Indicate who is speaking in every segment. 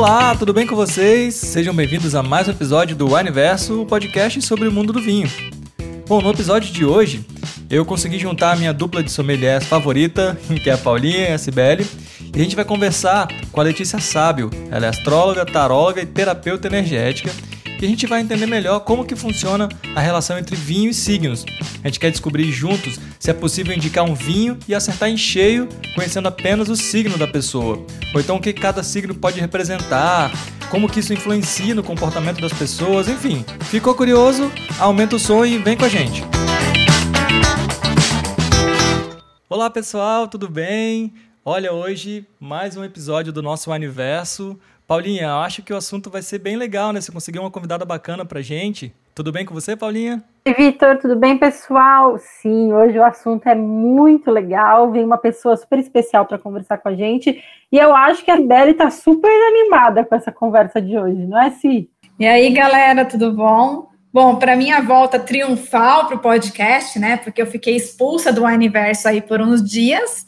Speaker 1: Olá, tudo bem com vocês? Sejam bem-vindos a mais um episódio do Wineverso, o podcast sobre o mundo do vinho. Bom, no episódio de hoje, eu consegui juntar a minha dupla de sommeliers favorita, que é a Paulinha e a Cibele, e a gente vai conversar com a Letícia Sábio. Ela é astróloga, taróloga e terapeuta energética, e a gente vai entender melhor como que funciona a relação entre vinho e signos. A gente quer descobrir juntos se é possível indicar um vinho e acertar em cheio, conhecendo apenas o signo da pessoa. Ou então o que cada signo pode representar, como que isso influencia no comportamento das pessoas, enfim. Ficou curioso? Aumenta o som e vem com a gente. Olá pessoal, tudo bem? Olha, hoje mais um episódio do nosso Universo. Paulinha, eu acho que o assunto vai ser bem legal, né? Você conseguiu uma convidada bacana pra gente. Tudo bem com você, Paulinha?
Speaker 2: Oi, Vitor, tudo bem, pessoal? Sim, hoje o assunto é muito legal. Vem uma pessoa super especial para conversar com a gente. E eu acho que a Beli está super animada com essa conversa de hoje, não é, Si?
Speaker 3: E aí, galera, tudo bom? Bom, para minha volta triunfal para o podcast, né? Porque eu fiquei expulsa do universo aí por uns dias.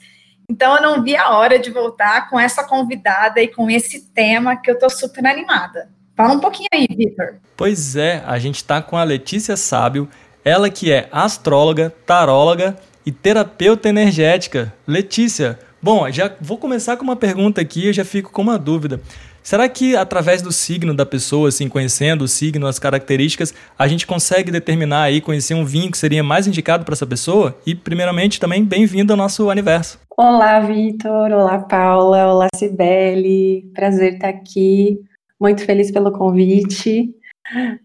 Speaker 3: Então eu não vi a hora de voltar com essa convidada e com esse tema que eu tô super animada. Fala um pouquinho aí, Vitor.
Speaker 1: Pois é, a gente está com a Letícia Sábio, ela que é astróloga, taróloga e terapeuta energética. Letícia, bom, já vou começar com uma pergunta aqui, eu já fico com uma dúvida. Será que através do signo da pessoa, assim, conhecendo o signo, as características, a gente consegue determinar aí, conhecer um vinho que seria mais indicado para essa pessoa? E, primeiramente, também bem-vindo ao nosso universo.
Speaker 4: Olá, Vitor. Olá, Paula. Olá, Cibele. Prazer estar aqui. Muito feliz pelo convite.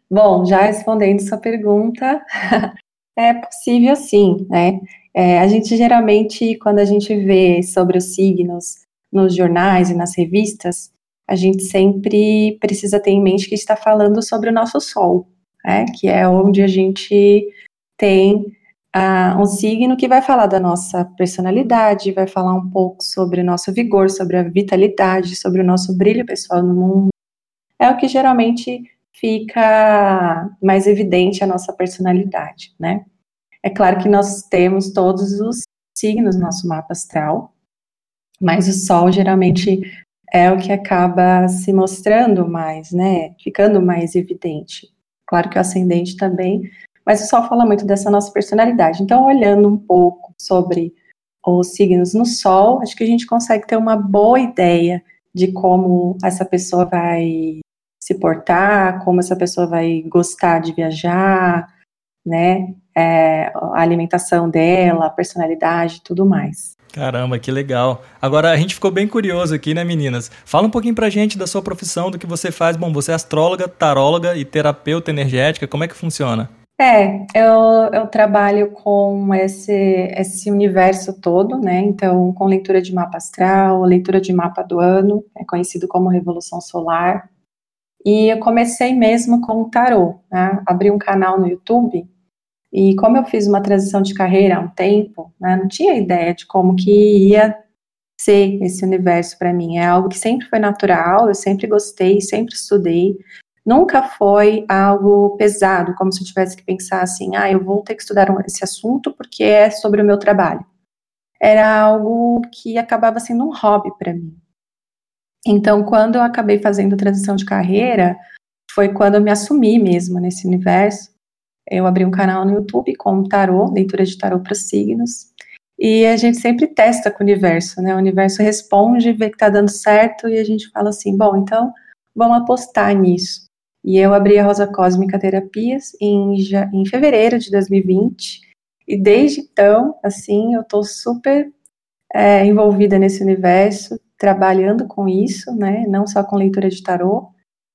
Speaker 4: Bom, já respondendo sua pergunta, é possível sim, né? É, a gente geralmente, quando a gente vê sobre os signos nos jornais e nas revistas, a gente sempre precisa ter em mente que está falando sobre o nosso Sol, né? Que é onde a gente tem uh, um signo que vai falar da nossa personalidade, vai falar um pouco sobre o nosso vigor, sobre a vitalidade, sobre o nosso brilho pessoal no mundo. É o que geralmente fica mais evidente a nossa personalidade, né? É claro que nós temos todos os signos no nosso mapa astral, mas o Sol geralmente é o que acaba se mostrando mais, né? Ficando mais evidente. Claro que o ascendente também, mas o Sol fala muito dessa nossa personalidade. Então, olhando um pouco sobre os signos no Sol, acho que a gente consegue ter uma boa ideia de como essa pessoa vai se portar, como essa pessoa vai gostar de viajar, né? É, a alimentação dela, a personalidade, tudo mais.
Speaker 1: Caramba, que legal. Agora a gente ficou bem curioso aqui, né, meninas? Fala um pouquinho pra gente da sua profissão, do que você faz. Bom, você é astróloga, taróloga e terapeuta energética. Como é que funciona?
Speaker 4: É, eu, eu trabalho com esse, esse universo todo, né? Então, com leitura de mapa astral, leitura de mapa do ano, é conhecido como Revolução Solar. E eu comecei mesmo com o tarô, né? Abri um canal no YouTube e como eu fiz uma transição de carreira há um tempo, né? Não tinha ideia de como que ia ser esse universo para mim. É algo que sempre foi natural, eu sempre gostei, sempre estudei nunca foi algo pesado, como se eu tivesse que pensar assim, ah, eu vou ter que estudar esse assunto porque é sobre o meu trabalho. Era algo que acabava sendo um hobby para mim. Então, quando eu acabei fazendo transição de carreira, foi quando eu me assumi mesmo nesse universo. Eu abri um canal no YouTube com tarô, leitura de tarô para signos, e a gente sempre testa com o universo, né? O universo responde, vê que tá dando certo, e a gente fala assim, bom, então vamos apostar nisso. E eu abri a Rosa Cósmica Terapias em, em fevereiro de 2020. E desde então, assim, eu estou super é, envolvida nesse universo, trabalhando com isso, né? Não só com leitura de tarô,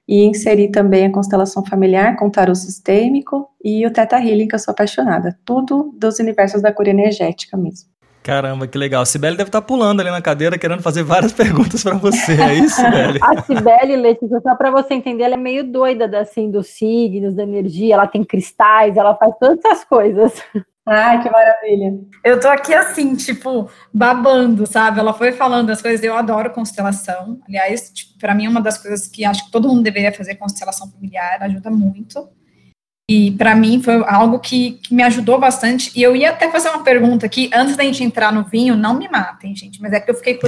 Speaker 4: e inseri também a constelação familiar com tarô sistêmico e o Teta Healing, que eu sou apaixonada. Tudo dos universos da cura energética mesmo.
Speaker 1: Caramba, que legal. A Sibeli deve estar pulando ali na cadeira, querendo fazer várias perguntas para você. É isso, Sibeli?
Speaker 2: a Sibeli, Letícia, só para você entender, ela é meio doida assim, dos signos, da energia. Ela tem cristais, ela faz tantas coisas.
Speaker 4: Ai, que maravilha.
Speaker 3: Eu tô aqui assim, tipo, babando, sabe? Ela foi falando as coisas, eu adoro constelação. Aliás, tipo, para mim, é uma das coisas que acho que todo mundo deveria fazer constelação familiar, ajuda muito. E para mim foi algo que, que, me ajudou bastante. E eu ia até fazer uma pergunta aqui, antes da gente entrar no vinho, não me matem, gente, mas é que eu fiquei.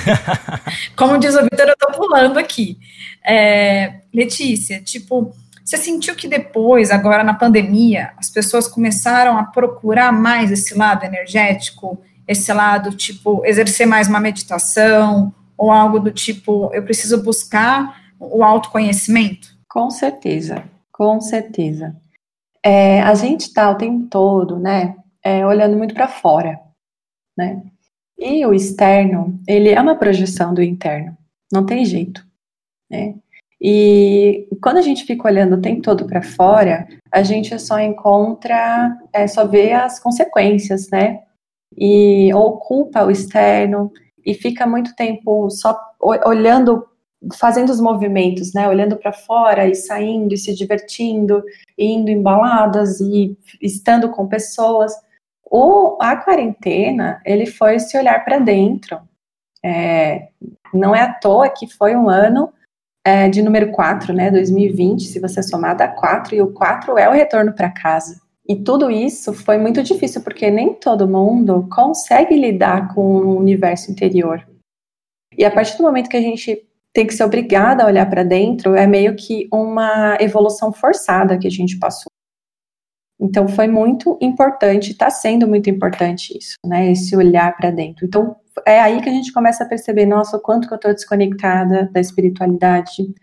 Speaker 3: Como diz o Vitor, eu tô pulando aqui. É, Letícia, tipo, você sentiu que depois, agora na pandemia, as pessoas começaram a procurar mais esse lado energético, esse lado, tipo, exercer mais uma meditação, ou algo do tipo, eu preciso buscar o autoconhecimento?
Speaker 4: Com certeza, com certeza. É, a gente está o tempo todo, né, é, olhando muito para fora, né? E o externo, ele é uma projeção do interno, não tem jeito, né? E quando a gente fica olhando o tempo todo para fora, a gente só encontra, é, só vê as consequências, né? E ou culpa o externo e fica muito tempo só olhando fazendo os movimentos, né, olhando para fora e saindo e se divertindo, indo em baladas e estando com pessoas. O, a quarentena, ele foi se olhar para dentro. É, não é à toa que foi um ano é, de número 4, né, 2020, se você somar dá 4, e o 4 é o retorno para casa. E tudo isso foi muito difícil, porque nem todo mundo consegue lidar com o universo interior. E a partir do momento que a gente tem que ser obrigada a olhar para dentro, é meio que uma evolução forçada que a gente passou. Então foi muito importante, está sendo muito importante isso, né? Esse olhar para dentro. Então é aí que a gente começa a perceber, nossa, o quanto que eu estou desconectada da espiritualidade,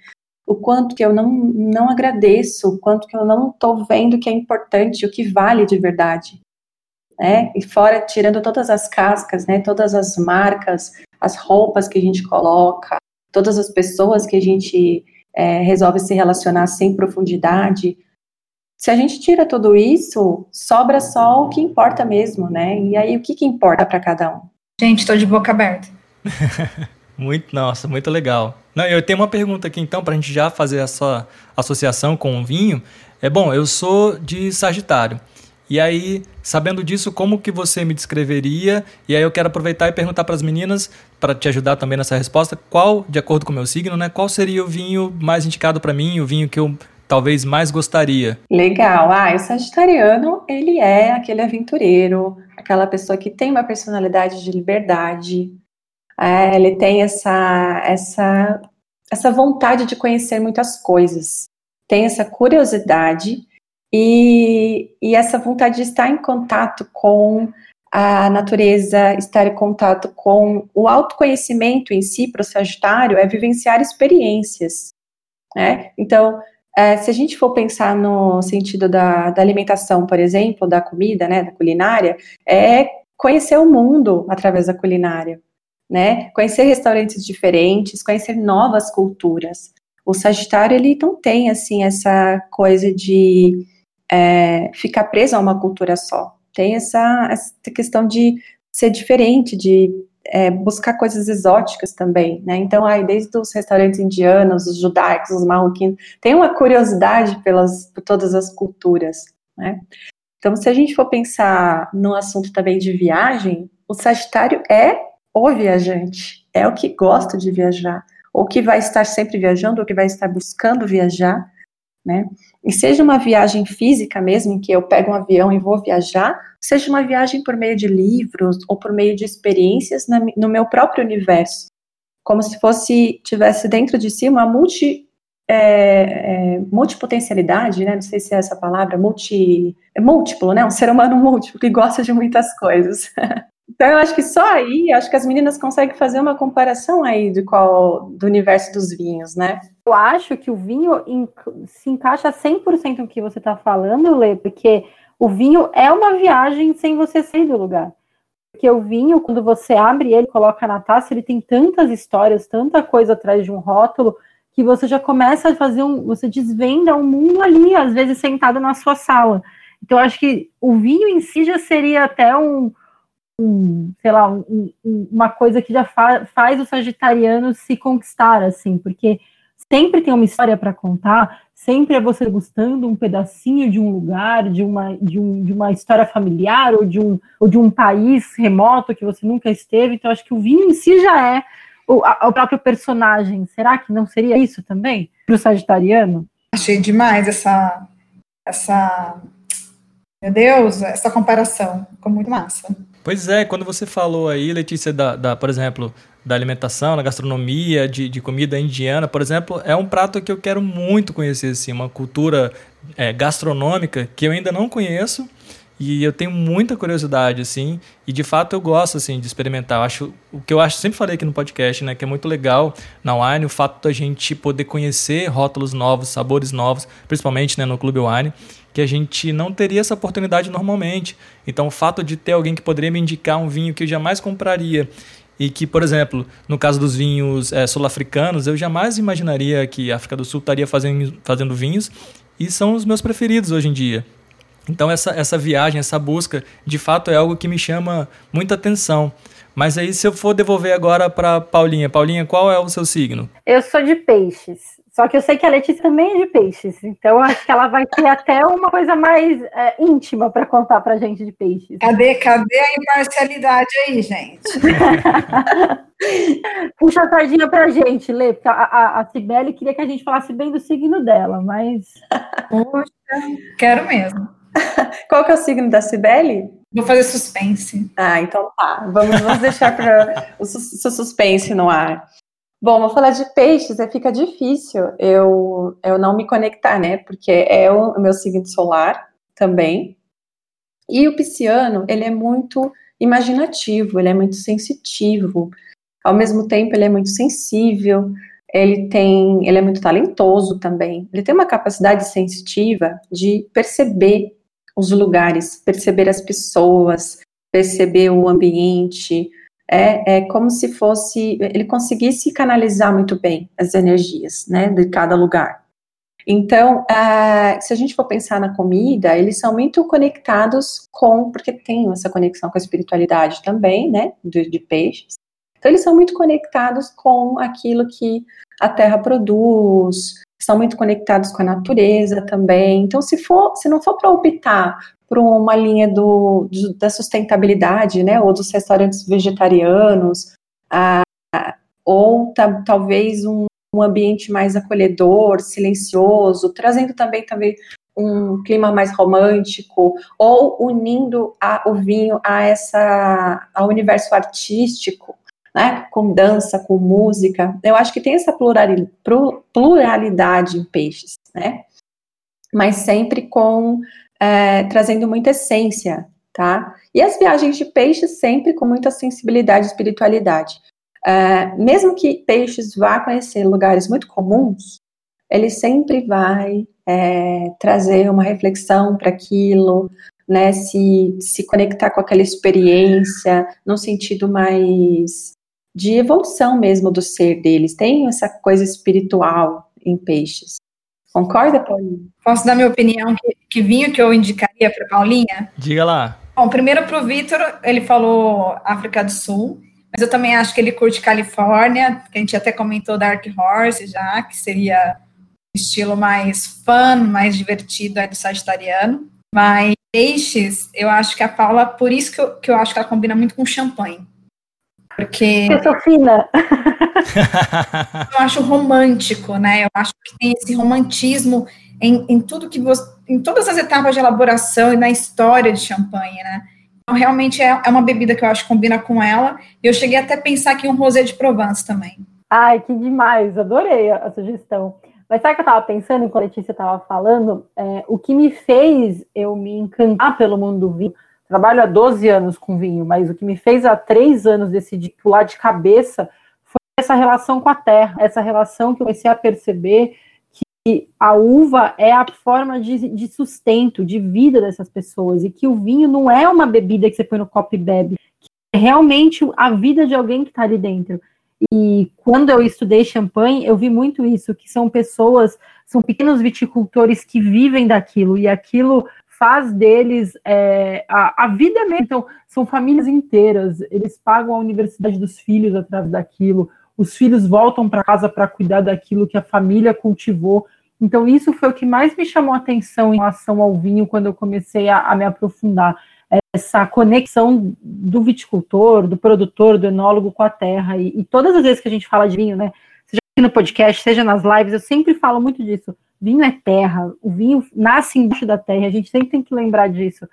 Speaker 4: o quanto que eu não, não agradeço, o quanto que eu não estou vendo que é importante, o que vale de verdade. Né? E fora, tirando todas as cascas, né, todas as marcas, as roupas que a gente coloca, todas as pessoas que a gente é, resolve se relacionar sem profundidade. Se a gente tira tudo isso, sobra só o que importa mesmo, né? E aí, o que, que importa para cada um?
Speaker 3: Gente, estou de boca aberta.
Speaker 1: muito, nossa, muito legal. Não, eu tenho uma pergunta aqui então, para a gente já fazer essa associação com o vinho. É bom, eu sou de Sagitário. E aí, sabendo disso, como que você me descreveria? E aí eu quero aproveitar e perguntar para as meninas, para te ajudar também nessa resposta, qual, de acordo com o meu signo, né, qual seria o vinho mais indicado para mim, o vinho que eu talvez mais gostaria?
Speaker 4: Legal. Ah, o sagitariano, ele é aquele aventureiro, aquela pessoa que tem uma personalidade de liberdade. É, ele tem essa, essa, essa vontade de conhecer muitas coisas. Tem essa curiosidade e, e essa vontade de estar em contato com a natureza, estar em contato com o autoconhecimento em si para o Sagitário é vivenciar experiências. Né? Então, é, se a gente for pensar no sentido da, da, alimentação, por exemplo, da comida, né, da culinária, é conhecer o mundo através da culinária, né? Conhecer restaurantes diferentes, conhecer novas culturas. O Sagitário ele não tem assim essa coisa de é, ficar preso a uma cultura só. Tem essa, essa questão de ser diferente, de é, buscar coisas exóticas também, né? Então, aí, desde os restaurantes indianos, os judaicos, os marroquinos, tem uma curiosidade pelas, por todas as culturas, né? Então, se a gente for pensar no assunto também de viagem, o Sagitário é o viajante, é o que gosta de viajar, ou que vai estar sempre viajando, ou que vai estar buscando viajar, né? E seja uma viagem física mesmo, em que eu pego um avião e vou viajar, seja uma viagem por meio de livros ou por meio de experiências na, no meu próprio universo, como se fosse tivesse dentro de si uma multi é, é, multipotencialidade, né? Não sei se é essa palavra, multi, é múltiplo, né? Um ser humano múltiplo que gosta de muitas coisas. Então, eu acho que só aí, acho que as meninas conseguem fazer uma comparação aí de qual, do universo dos vinhos, né?
Speaker 2: Eu acho que o vinho se encaixa 100% no que você está falando, Lê, porque o vinho é uma viagem sem você sair do lugar. Porque o vinho, quando você abre ele, coloca na taça, ele tem tantas histórias, tanta coisa atrás de um rótulo, que você já começa a fazer um. Você desvenda um mundo ali, às vezes sentado na sua sala. Então, acho que o vinho em si já seria até um, um, sei lá, um, uma coisa que já fa faz o sagitariano se conquistar, assim, porque sempre tem uma história para contar, sempre é você gostando um pedacinho de um lugar, de uma, de, um, de uma história familiar ou de, um, ou de um país remoto que você nunca esteve. Então, acho que o vinho em si já é o, a, o próprio personagem. Será que não seria isso também para o sagitariano?
Speaker 3: Achei demais essa, essa, meu Deus, essa comparação. Ficou muito massa.
Speaker 1: Pois é, quando você falou aí, Letícia, da, da por exemplo, da alimentação, da gastronomia, de, de, comida indiana, por exemplo, é um prato que eu quero muito conhecer, assim, uma cultura é, gastronômica que eu ainda não conheço e eu tenho muita curiosidade, assim, e de fato eu gosto, assim, de experimentar. Eu acho, o que eu acho, sempre falei aqui no podcast, né, que é muito legal na Wine, o fato da gente poder conhecer rótulos novos, sabores novos, principalmente, né, no Clube Wine, que a gente não teria essa oportunidade normalmente. Então, o fato de ter alguém que poderia me indicar um vinho que eu jamais compraria e que, por exemplo, no caso dos vinhos é, sul-africanos, eu jamais imaginaria que a África do Sul estaria fazendo, fazendo vinhos e são os meus preferidos hoje em dia. Então essa, essa viagem, essa busca, de fato é algo que me chama muita atenção. Mas aí se eu for devolver agora para Paulinha, Paulinha, qual é o seu signo?
Speaker 2: Eu sou de peixes. Só que eu sei que a Letícia também é de peixes, então acho que ela vai ter até uma coisa mais é, íntima para contar para gente de peixes.
Speaker 3: Cadê, cadê a imparcialidade aí, gente?
Speaker 2: Puxa a sardinha para a gente, Lê, porque a, a, a Cibele queria que a gente falasse bem do signo dela, mas.
Speaker 3: Puxa, quero mesmo.
Speaker 4: Qual que é o signo da Cibele?
Speaker 3: Vou fazer suspense.
Speaker 4: Ah, então tá. Vamos, vamos deixar para o seu suspense no ar. Bom, vou falar de peixes, é, fica difícil eu, eu não me conectar, né? Porque é o, meu signo solar também. E o pisciano, ele é muito imaginativo, ele é muito sensitivo. Ao mesmo tempo, ele é muito sensível, ele tem, ele é muito talentoso também. Ele tem uma capacidade sensitiva de perceber os lugares, perceber as pessoas, perceber o ambiente. É, é como se fosse ele conseguisse canalizar muito bem as energias, né, de cada lugar. Então, uh, se a gente for pensar na comida, eles são muito conectados com, porque tem essa conexão com a espiritualidade também, né, de, de peixes. Então, eles são muito conectados com aquilo que a terra produz, estão muito conectados com a natureza também. Então, se for, se não for para optar por uma linha do, do, da sustentabilidade, né, ou dos restaurantes vegetarianos, ah, ou talvez um, um ambiente mais acolhedor, silencioso, trazendo também também um clima mais romântico, ou unindo a, o vinho a essa ao universo artístico, né, com dança, com música. Eu acho que tem essa pluralidade em peixes, né? Mas sempre com é, trazendo muita essência, tá? E as viagens de peixes sempre com muita sensibilidade e espiritualidade. É, mesmo que peixes vá conhecer lugares muito comuns, ele sempre vai é, trazer uma reflexão para aquilo, né? Se, se conectar com aquela experiência, num sentido mais de evolução mesmo do ser deles. Tem essa coisa espiritual em peixes. Concorda, Paulinha?
Speaker 3: Posso dar minha opinião que, que vinho que eu indicaria para Paulinha?
Speaker 1: Diga lá.
Speaker 3: Bom, primeiro para o Vitor, ele falou África do Sul, mas eu também acho que ele curte Califórnia, que a gente até comentou Dark Horse já, que seria estilo mais fun, mais divertido aí do Sagitariano. Mas peixes, eu acho que a Paula, por isso que eu, que eu acho que ela combina muito com champanhe. Porque.
Speaker 2: Eu sou fina.
Speaker 3: eu acho romântico, né? Eu acho que tem esse romantismo em, em tudo que você. em todas as etapas de elaboração e na história de champanhe, né? Então, realmente é, é uma bebida que eu acho que combina com ela. E eu cheguei até a pensar aqui um rosé de Provence também.
Speaker 2: Ai, que demais! Adorei a, a sugestão. Mas sabe o que eu estava pensando enquanto a Letícia estava falando? É, o que me fez eu me encantar pelo mundo do vinho Trabalho há 12 anos com vinho, mas o que me fez há três anos decidir pular de cabeça foi essa relação com a terra, essa relação que eu comecei a perceber que a uva é a forma de, de sustento, de vida dessas pessoas, e que o vinho não é uma bebida que você põe no copo e bebe, que é realmente a vida de alguém que está ali dentro. E quando eu estudei champanhe, eu vi muito isso, que são pessoas, são pequenos viticultores que vivem daquilo, e aquilo faz deles é, a, a, vida mesmo. Então, são famílias inteiras, eles pagam a universidade dos filhos através daquilo, os filhos voltam para casa para cuidar daquilo que a família cultivou. Então, isso foi o que mais me chamou a atenção em relação ao vinho quando eu comecei a, a me aprofundar. Essa conexão do viticultor, do produtor, do enólogo com a terra. E, e todas as vezes que a gente fala de vinho, né? Seja aqui no podcast, seja nas lives, eu sempre falo muito disso vinho é terra, o vinho nasce embaixo da terra, a gente sempre tem que lembrar disso.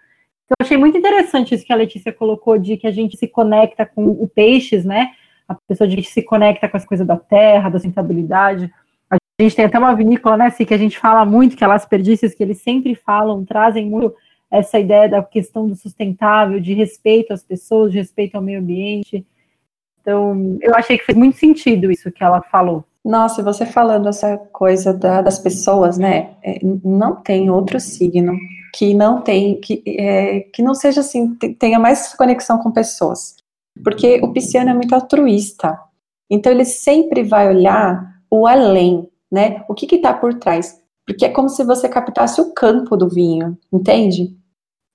Speaker 2: Então, eu achei muito interessante isso que a Letícia colocou, de que a gente se conecta com o peixes, né? A pessoa de se conecta com as coisas da terra, da sustentabilidade. A gente tem até uma vinícola, né, assim, que a gente fala muito, que é Las Perdices, que eles sempre falam, trazem muito essa ideia da questão do sustentável, de respeito às pessoas, de respeito ao meio ambiente. Então, eu achei que fez muito sentido isso que ela falou.
Speaker 4: Nossa, você falando essa coisa da, das pessoas, né? É, não tem outro signo que não tem, que, é, que não seja assim, tenha mais conexão com pessoas. Porque o pisciano é muito altruísta. Então ele sempre vai olhar o além, né? O que está por trás? Porque é como se você captasse o campo do vinho, entende?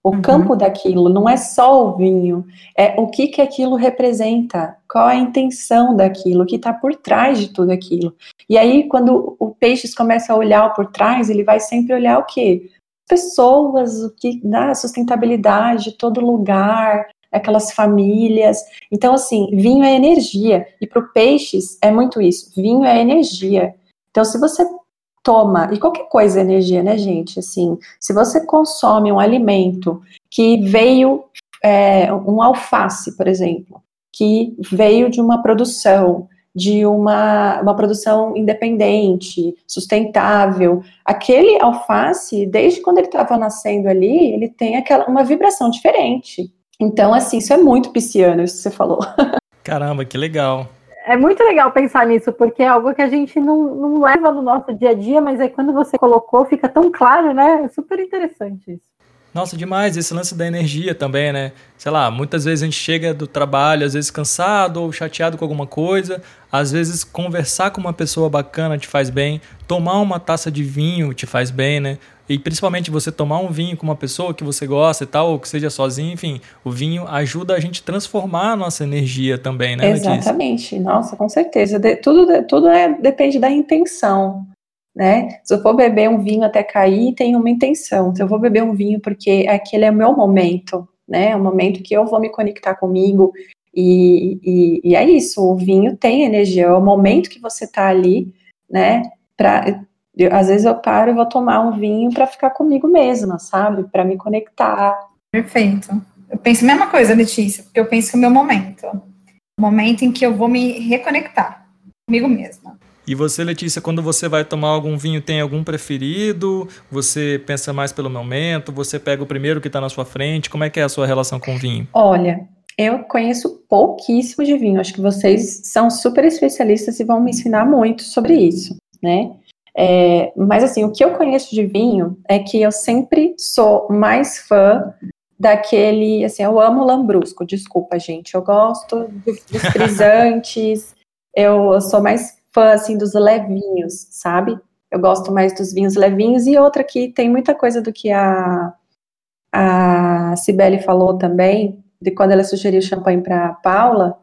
Speaker 4: O uhum. campo daquilo não é só o vinho, é o que que aquilo representa, qual é a intenção daquilo, o que está por trás de tudo aquilo. E aí, quando o peixe começa a olhar por trás, ele vai sempre olhar o quê? Pessoas, o que, né, sustentabilidade, todo lugar, aquelas famílias. Então, assim, vinho é energia, e para o peixes é muito isso, vinho é energia. Então, se você toma, e qualquer coisa é energia, né, gente? Assim, se você consome um alimento que veio, é, um alface, por exemplo, que veio de uma produção, de uma, uma produção independente, sustentável. Aquele alface, desde quando ele estava nascendo ali, ele tem aquela uma vibração diferente. Então, assim, isso é muito pisciano, isso que você falou.
Speaker 1: Caramba, que legal
Speaker 2: é muito legal pensar nisso, porque é algo que a gente não, não leva no nosso dia a dia, mas aí quando você colocou, fica tão claro, né? É super interessante isso.
Speaker 1: Nossa, demais. Esse lance da energia também, né? Sei lá, muitas vezes a gente chega do trabalho, às vezes cansado ou chateado com alguma coisa. Às vezes conversar com uma pessoa bacana te faz bem. Tomar uma taça de vinho te faz bem, né? E principalmente você tomar um vinho com uma pessoa que você gosta e tal, ou que seja sozinho, enfim, o vinho ajuda a gente transformar a nossa energia também, né?
Speaker 4: Exatamente. Nossa, com certeza. De, tudo tudo é, depende da intenção né? Se eu for beber um vinho até cair, tem uma intenção. Se eu vou beber um vinho porque aquele é o meu momento, né? É o momento que eu vou me conectar comigo. E, e, e é isso, o vinho tem energia, é o momento que você tá ali, né? Pra, eu, às vezes eu paro e vou tomar um vinho para ficar comigo mesma, sabe? Para me conectar.
Speaker 3: Perfeito. Eu penso a mesma coisa, Letícia, porque eu penso que é o meu momento. O momento em que eu vou me reconectar comigo mesma.
Speaker 1: E você, Letícia, quando você vai tomar algum vinho, tem algum preferido? Você pensa mais pelo momento? Você pega o primeiro que está na sua frente? Como é que é a sua relação com o vinho?
Speaker 4: Olha, eu conheço pouquíssimo de vinho. Acho que vocês são super especialistas e vão me ensinar muito sobre isso, né? É, mas assim, o que eu conheço de vinho é que eu sempre sou mais fã daquele, assim, eu amo lambrusco, desculpa, gente. Eu gosto dos, dos frisantes, eu, eu sou mais fã, assim, dos levinhos, sabe? Eu gosto mais dos vinhos levinhos. E outra que tem muita coisa do que a, a Cibele falou também, de quando ela sugeriu champanhe para Paula.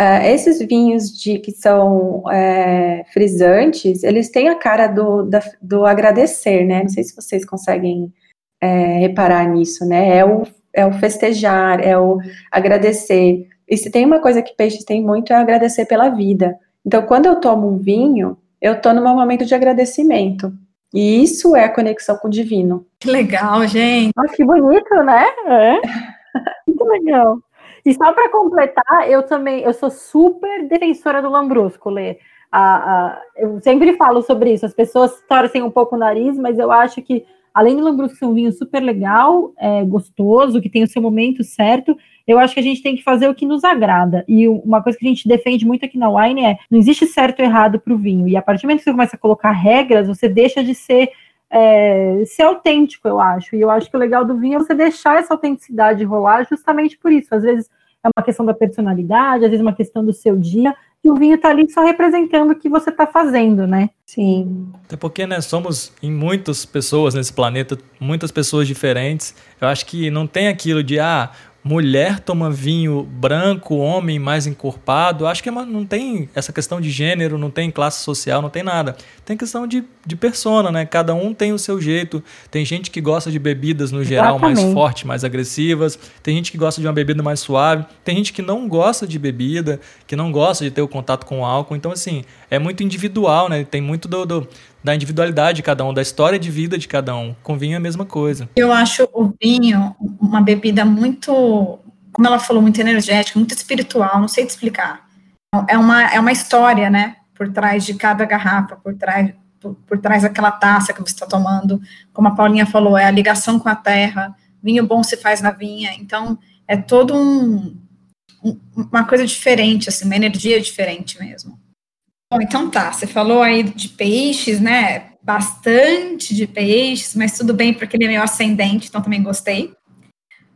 Speaker 4: Uh, esses vinhos de, que são é, frisantes, eles têm a cara do, da, do agradecer, né? Não sei se vocês conseguem é, reparar nisso, né? É o, é o festejar, é o agradecer. E se tem uma coisa que peixes tem muito é agradecer pela vida. Então, quando eu tomo um vinho, eu estou num momento de agradecimento. E isso é a conexão com o divino.
Speaker 3: Que legal, gente.
Speaker 2: Nossa, que bonito, né? É. Muito legal. E só para completar, eu também, eu sou super defensora do Lambrusco, Lê. A, a, eu sempre falo sobre isso. As pessoas torcem um pouco o nariz, mas eu acho que, além do Lambrusco ser um vinho super legal, é, gostoso, que tem o seu momento certo, eu acho que a gente tem que fazer o que nos agrada. E uma coisa que a gente defende muito aqui na Wine é: não existe certo ou errado para o vinho. E a partir do momento que você começa a colocar regras, você deixa de ser. É, ser autêntico, eu acho. E eu acho que o legal do vinho é você deixar essa autenticidade rolar justamente por isso. Às vezes é uma questão da personalidade, às vezes é uma questão do seu dia, e o vinho está ali só representando o que você está fazendo, né?
Speaker 4: Sim.
Speaker 1: Até porque, né, somos em muitas pessoas nesse planeta, muitas pessoas diferentes. Eu acho que não tem aquilo de, ah, mulher toma vinho branco, homem mais encorpado. Acho que é não tem essa questão de gênero, não tem classe social, não tem nada. Tem questão de, de persona, né? Cada um tem o seu jeito. Tem gente que gosta de bebidas no geral mais fortes, mais agressivas. Tem gente que gosta de uma bebida mais suave. Tem gente que não gosta de bebida, que não gosta de ter o contato com o álcool. Então, assim, é muito individual, né? Tem muito do, do da individualidade de cada um, da história de vida de cada um. Com vinho é a mesma coisa.
Speaker 3: Eu acho o vinho uma bebida muito, como ela falou, muito energética, muito espiritual, não sei te explicar. É uma, é uma história, né? Por trás de cada garrafa, por trás, por, por trás daquela taça que você está tomando. Como a Paulinha falou, é a ligação com a terra. Vinho bom se faz na vinha. Então, é todo um, um uma coisa diferente, assim, uma energia diferente mesmo. Bom, então tá, você falou aí de peixes, né? Bastante de peixes, mas tudo bem, porque ele é meio ascendente, então também gostei.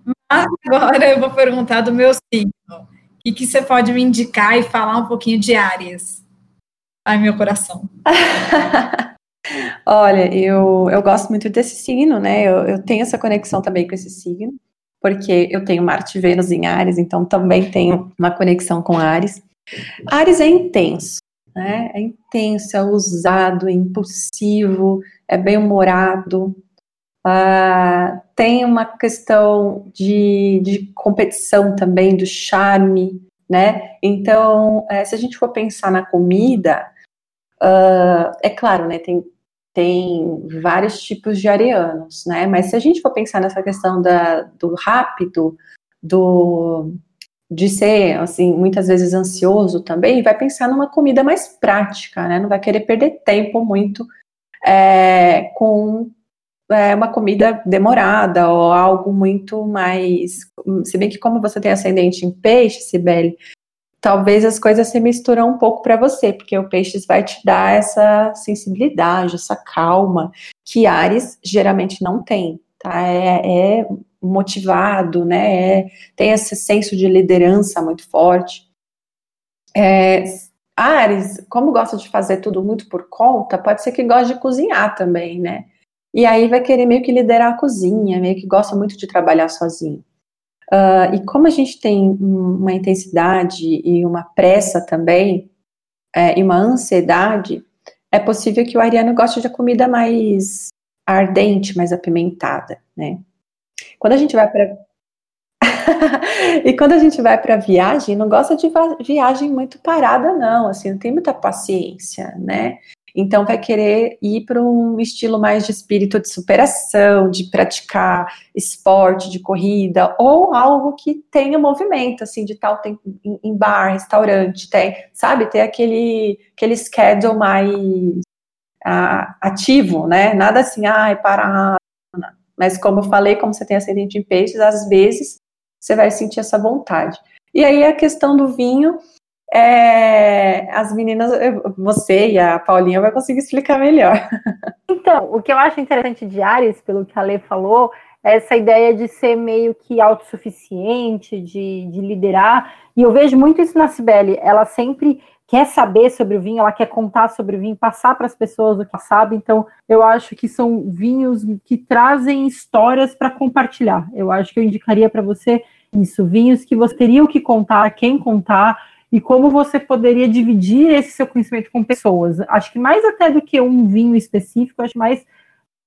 Speaker 3: Mas agora eu vou perguntar do meu signo. O que, que você pode me indicar e falar um pouquinho de Áries? Ai, meu coração.
Speaker 4: Olha, eu, eu gosto muito desse signo, né? Eu, eu tenho essa conexão também com esse signo, porque eu tenho Marte e Vênus em Ares, então também tenho uma conexão com Ares. Ares é intenso, né? É intenso, é ousado, é impulsivo, é bem-humorado. Uh, tem uma questão de, de competição também, do charme, né? Então, é, se a gente for pensar na comida, uh, é claro, né? Tem, tem vários tipos de arianos, né? Mas se a gente for pensar nessa questão da, do rápido, do de ser, assim, muitas vezes ansioso também, vai pensar numa comida mais prática, né? Não vai querer perder tempo muito é, com é, uma comida demorada ou algo muito mais. Se bem que, como você tem ascendente em peixe, Sibeli, talvez as coisas se misturam um pouco para você, porque o peixe vai te dar essa sensibilidade, essa calma, que Ares geralmente não tem. Tá? É, é motivado, né? É, tem esse senso de liderança muito forte. É, Ares, como gosta de fazer tudo muito por conta, pode ser que goste de cozinhar também, né? E aí vai querer meio que liderar a cozinha, meio que gosta muito de trabalhar sozinho. Uh, e como a gente tem uma intensidade e uma pressa também, é, e uma ansiedade, é possível que o ariano goste de comida mais ardente, mais apimentada, né? Quando a gente vai para e quando a gente vai para viagem, não gosta de viagem muito parada, não, assim, não tem muita paciência, né? Então vai querer ir para um estilo mais de espírito de superação, de praticar esporte, de corrida, ou algo que tenha movimento, assim, de tal em, bar, restaurante, tem, sabe, ter aquele, aquele schedule mais uh, ativo, né? Nada assim, ai, parar mas como eu falei, como você tem ascendente em peixes, às vezes você vai sentir essa vontade. E aí a questão do vinho, é, as meninas, você e a Paulinha vai conseguir explicar melhor.
Speaker 2: Então, o que eu acho interessante de Ares, pelo que a Lê falou, é essa ideia de ser meio que autossuficiente, de, de liderar. E eu vejo muito isso na Cibele. Ela sempre quer saber sobre o vinho, ela quer contar sobre o vinho, passar para as pessoas o que sabe. Então, eu acho que são vinhos que trazem histórias para compartilhar. Eu acho que eu indicaria para você isso, vinhos que você teria o que contar, quem contar e como você poderia dividir esse seu conhecimento com pessoas. Acho que mais até do que um vinho específico, acho mais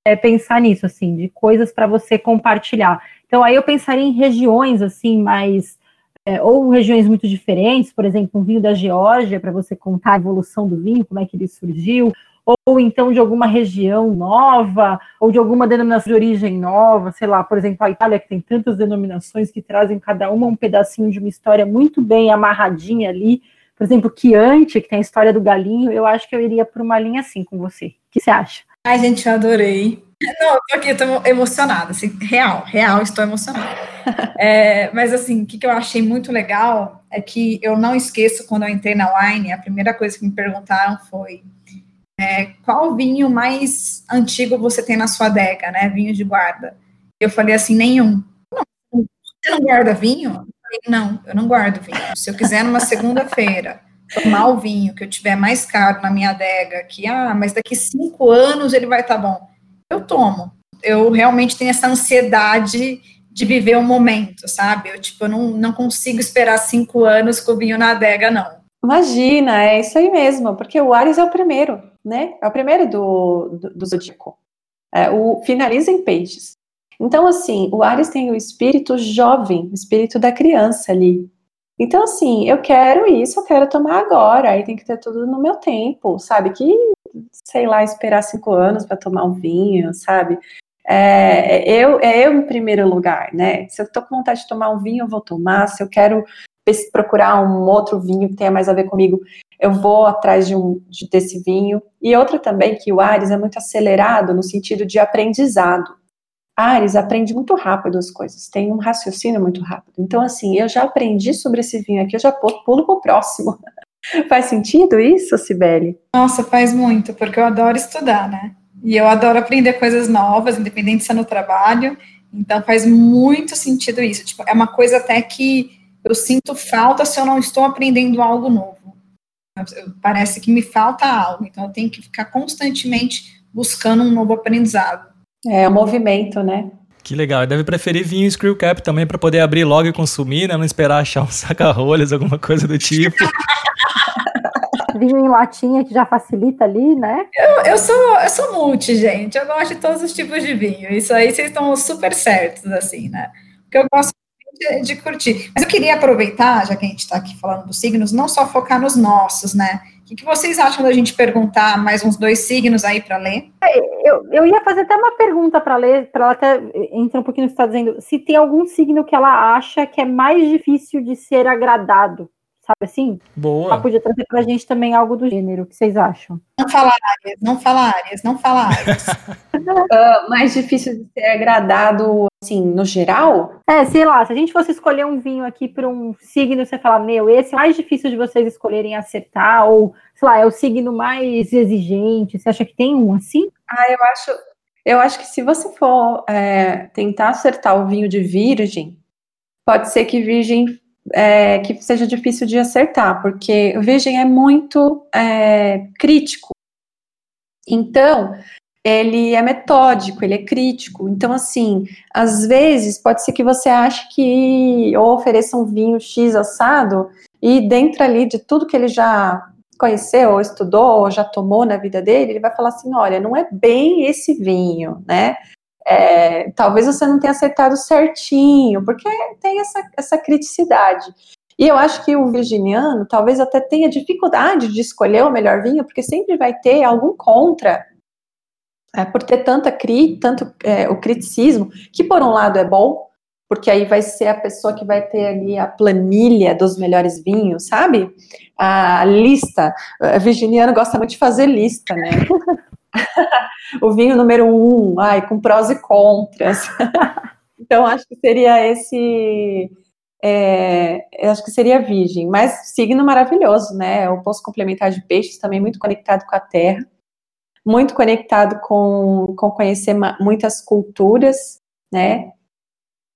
Speaker 2: é, pensar nisso, assim, de coisas para você compartilhar. Então, aí eu pensaria em regiões, assim, mais é, ou regiões muito diferentes, por exemplo, um vinho da Geórgia, para você contar a evolução do vinho, como é que ele surgiu, ou então de alguma região nova, ou de alguma denominação de origem nova, sei lá, por exemplo, a Itália, que tem tantas denominações que trazem cada uma um pedacinho de uma história muito bem amarradinha ali. Por exemplo, Chianti, que tem a história do galinho, eu acho que eu iria por uma linha assim com você. O que você acha?
Speaker 3: Ai, gente, eu adorei. Não, eu tô aqui, eu tô emocionada, assim, real, real, estou emocionada. É, mas, assim, o que, que eu achei muito legal é que eu não esqueço, quando eu entrei na Wine, a primeira coisa que me perguntaram foi é, qual vinho mais antigo você tem na sua adega, né, vinho de guarda? Eu falei assim, nenhum. Não, você não guarda vinho? Eu falei, não, eu não guardo vinho. Se eu quiser numa segunda-feira tomar o vinho que eu tiver mais caro na minha adega, que, ah, mas daqui cinco anos ele vai estar tá bom eu tomo. Eu realmente tenho essa ansiedade de viver o momento, sabe? Eu, tipo, não, não consigo esperar cinco anos com o vinho na adega, não.
Speaker 4: Imagina, é isso aí mesmo, porque o Ares é o primeiro, né? É o primeiro do, do, do Zodíaco. É, o finaliza em peixes. Então, assim, o Ares tem o espírito jovem, o espírito da criança ali. Então, assim, eu quero isso, eu quero tomar agora, aí tem que ter tudo no meu tempo, sabe? Que, sei lá, esperar cinco anos para tomar um vinho, sabe? É, eu, é eu em primeiro lugar, né? Se eu tô com vontade de tomar um vinho, eu vou tomar. Se eu quero procurar um outro vinho que tenha mais a ver comigo, eu vou atrás de um de, desse vinho. E outra também que o Ares é muito acelerado no sentido de aprendizado. Ares aprende muito rápido as coisas, tem um raciocínio muito rápido. Então, assim, eu já aprendi sobre esse vinho aqui, eu já pulo pro próximo. faz sentido isso, Sibeli?
Speaker 3: Nossa, faz muito, porque eu adoro estudar, né? E eu adoro aprender coisas novas, independente se é no trabalho. Então, faz muito sentido isso. Tipo, é uma coisa até que eu sinto falta se eu não estou aprendendo algo novo. Parece que me falta algo, então eu tenho que ficar constantemente buscando um novo aprendizado.
Speaker 4: É, o movimento, né?
Speaker 1: Que legal. Deve preferir vinho screw cap também para poder abrir logo e consumir, né? Não esperar achar um saca-rolhas, alguma coisa do tipo.
Speaker 2: vinho em latinha que já facilita ali, né?
Speaker 3: Eu, eu, sou, eu sou multi, gente. Eu gosto de todos os tipos de vinho. Isso aí vocês estão super certos, assim, né? Porque eu gosto de, de, curtir. Mas eu queria aproveitar, já que a gente está aqui falando dos signos, não só focar nos nossos, né? O que, vocês acham da gente perguntar mais uns dois signos aí para ler?
Speaker 2: É, eu, eu ia fazer até uma pergunta para ler, para ela até entrar um pouquinho no que está dizendo. Se tem algum signo que ela acha que é mais difícil de ser agradado sabe assim?
Speaker 1: Boa.
Speaker 2: Ela podia trazer pra gente também algo do gênero. O que vocês acham?
Speaker 3: Não fala áreas, não fala áreas, não fala áreas.
Speaker 4: uh, mais difícil de ser agradado, assim, no geral?
Speaker 2: É, sei lá, se a gente fosse escolher um vinho aqui para um signo, você fala, meu, esse é mais difícil de vocês escolherem acertar, ou, sei lá, é o signo mais exigente. Você acha que tem um assim?
Speaker 4: Ah, eu acho. Eu acho que se você for é, tentar acertar o vinho de virgem, pode ser que virgem é, que seja difícil de acertar, porque o Virgem é muito é, crítico. Então, ele é metódico, ele é crítico. Então, assim, às vezes pode ser que você ache que ou ofereça um vinho X assado e dentro ali de tudo que ele já conheceu, ou estudou, ou já tomou na vida dele, ele vai falar assim: olha, não é bem esse vinho, né? É, talvez você não tenha acertado certinho, porque tem essa, essa criticidade. E eu acho que o virginiano talvez até tenha dificuldade de escolher o melhor vinho, porque sempre vai ter algum contra, é, por ter tanta cri, tanto é, o criticismo, que por um lado é bom, porque aí vai ser a pessoa que vai ter ali a planilha dos melhores vinhos, sabe? A lista. O virginiano gosta muito de fazer lista, né? o vinho número um, ai, com prós e contras. então, acho que seria esse. É, acho que seria virgem, mas signo maravilhoso, né? O poço complementar de peixes também muito conectado com a terra, muito conectado com, com conhecer muitas culturas, né?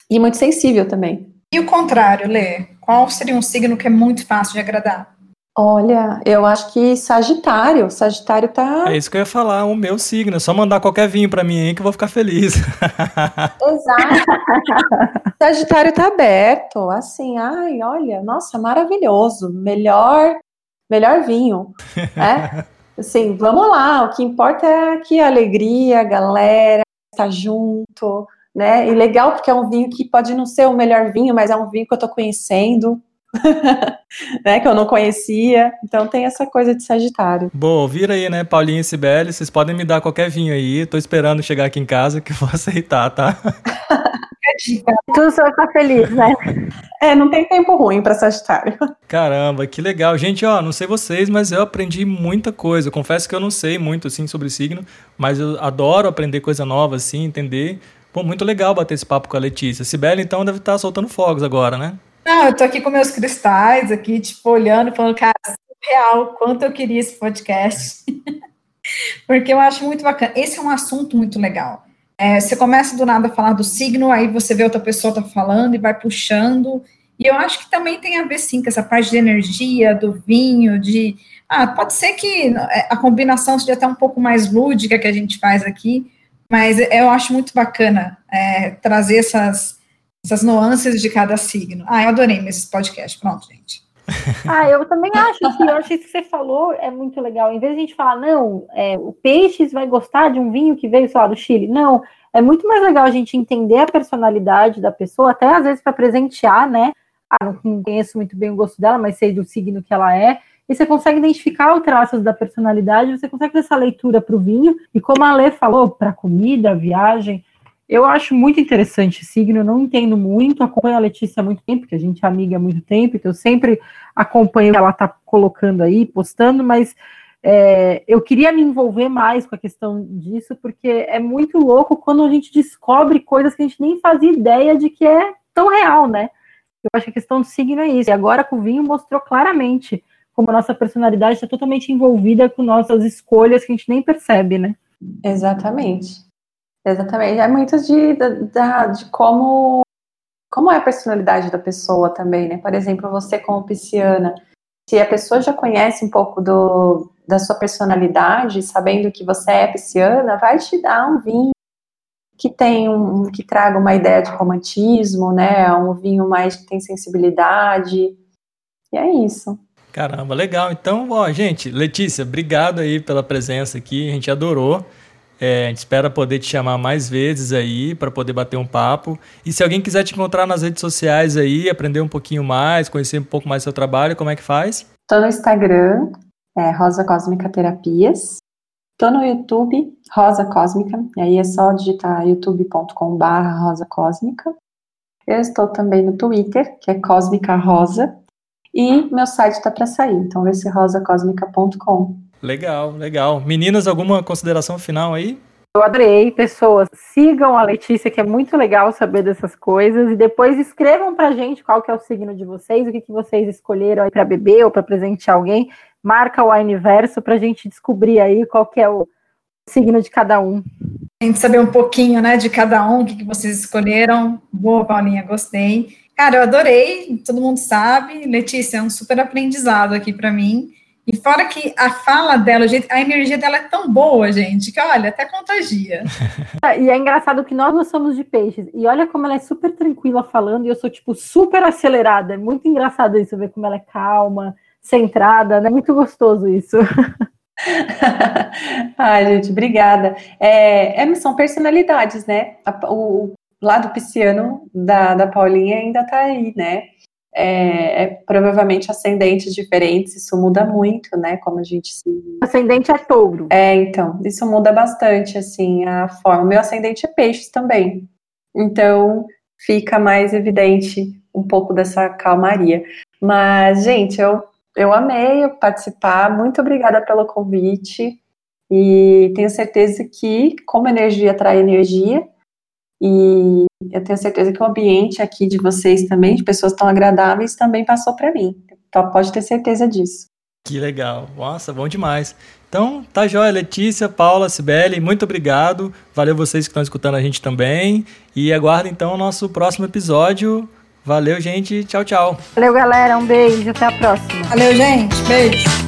Speaker 4: E muito sensível também.
Speaker 3: E o contrário, Lê? Qual seria um signo que é muito fácil de agradar?
Speaker 4: Olha, eu acho que Sagitário. Sagitário tá.
Speaker 1: É isso que eu ia falar, o meu signo. É só mandar qualquer vinho para mim aí que eu vou ficar feliz.
Speaker 4: Exato. Sagitário tá aberto. Assim, ai, olha, nossa, maravilhoso. Melhor, melhor vinho. Né? Assim, vamos lá. O que importa é que a alegria, a galera, estar tá junto. Né? E legal porque é um vinho que pode não ser o melhor vinho, mas é um vinho que eu tô conhecendo. né, que eu não conhecia. Então tem essa coisa de Sagitário.
Speaker 1: Bom, vira aí, né, Paulinho e Sibeli, vocês podem me dar qualquer vinho aí. Tô esperando chegar aqui em casa que eu vou aceitar, tá?
Speaker 2: Tu só tá feliz, né?
Speaker 4: É, não tem tempo ruim para Sagitário.
Speaker 1: Caramba, que legal. Gente, ó, não sei vocês, mas eu aprendi muita coisa. Eu confesso que eu não sei muito, assim, sobre signo, mas eu adoro aprender coisa nova, assim, entender. Pô, muito legal bater esse papo com a Letícia. Sibeli, então, deve estar soltando fogos agora, né?
Speaker 3: Não, eu tô aqui com meus cristais, aqui, tipo, olhando, falando, cara, real, quanto eu queria esse podcast. Porque eu acho muito bacana. Esse é um assunto muito legal. É, você começa do nada a falar do signo, aí você vê outra pessoa tá falando e vai puxando. E eu acho que também tem a ver, sim, com essa parte de energia, do vinho, de. Ah, pode ser que é, a combinação seja até um pouco mais lúdica que a gente faz aqui, mas eu acho muito bacana é, trazer essas essas nuances de cada signo. Ah, eu adorei esse podcast. Pronto, gente.
Speaker 2: ah, eu também acho que eu acho que você falou é muito legal. Em vez de a gente falar, não, é, o Peixes vai gostar de um vinho que veio, sei lá, do Chile. Não, é muito mais legal a gente entender a personalidade da pessoa, até às vezes para presentear, né? Ah, não conheço muito bem o gosto dela, mas sei do signo que ela é. E você consegue identificar os traços da personalidade, você consegue fazer essa leitura para o vinho. E como a Lê falou, para comida, viagem, eu acho muito interessante signo, eu não entendo muito, acompanho a Letícia há muito tempo, porque a gente é amiga há muito tempo, então eu sempre acompanho o que ela está colocando aí, postando, mas é, eu queria me envolver mais com a questão disso, porque é muito louco quando a gente descobre coisas que a gente nem fazia ideia de que é tão real, né? Eu acho que a questão do signo é isso. E agora com o vinho mostrou claramente como a nossa personalidade está totalmente envolvida com nossas escolhas que a gente nem percebe, né?
Speaker 4: Exatamente. Exatamente. É muito de, de, como, como é a personalidade da pessoa também, né? Por exemplo, você como pisciana, se a pessoa já conhece um pouco do, da sua personalidade, sabendo que você é pisciana, vai te dar um vinho que tem um, que traga uma ideia de romantismo, né? Um vinho mais que tem sensibilidade. E é isso.
Speaker 1: Caramba, legal. Então, ó, gente, Letícia, obrigado aí pela presença aqui. A gente adorou. É, a gente espera poder te chamar mais vezes aí para poder bater um papo. E se alguém quiser te encontrar nas redes sociais aí, aprender um pouquinho mais, conhecer um pouco mais seu trabalho, como é que faz?
Speaker 4: Estou no Instagram, é Rosa Cósmica Terapias. Estou no YouTube, Rosa Cósmica, e aí é só digitar youtube.com.br Rosa Cósmica. Eu estou também no Twitter, que é Cósmica Rosa, e meu site está para sair, então vai ser rosacosmica.com.
Speaker 1: Legal, legal. Meninas, alguma consideração final aí?
Speaker 2: Eu adorei, pessoas. Sigam a Letícia, que é muito legal saber dessas coisas. E depois escrevam pra gente qual que é o signo de vocês, o que, que vocês escolheram aí para beber ou para presentear alguém. Marca o Universo pra gente descobrir aí qual que é o signo de cada um.
Speaker 3: A gente saber um pouquinho, né, de cada um, o que, que vocês escolheram. Boa, Paulinha, gostei. Cara, eu adorei, todo mundo sabe. Letícia, é um super aprendizado aqui para mim. E fora que a fala dela, a energia dela é tão boa, gente, que olha, até contagia.
Speaker 2: e é engraçado que nós não somos de peixes. E olha como ela é super tranquila falando, e eu sou, tipo, super acelerada. É muito engraçado isso, ver como ela é calma, centrada, né? É muito gostoso isso.
Speaker 4: Ai, gente, obrigada. É, é, são personalidades, né? O, o lado pisciano da, da Paulinha ainda tá aí, né? É, é, provavelmente ascendentes diferentes, isso muda muito, né? Como a gente se.
Speaker 2: Ascendente é touro.
Speaker 4: É, então, isso muda bastante, assim, a forma. Meu ascendente é peixes também. Então, fica mais evidente um pouco dessa calmaria. Mas, gente, eu, eu amei participar, muito obrigada pelo convite. E tenho certeza que, como energia atrai energia, e eu tenho certeza que o ambiente aqui de vocês também, de pessoas tão agradáveis, também passou para mim. Então pode ter certeza disso.
Speaker 1: Que legal. Nossa, bom demais. Então, tá jóia, Letícia, Paula, Sibeli, muito obrigado. Valeu vocês que estão escutando a gente também. E aguardem então o nosso próximo episódio. Valeu, gente. Tchau, tchau.
Speaker 2: Valeu, galera. Um beijo. Até a próxima.
Speaker 3: Valeu, gente. Beijo.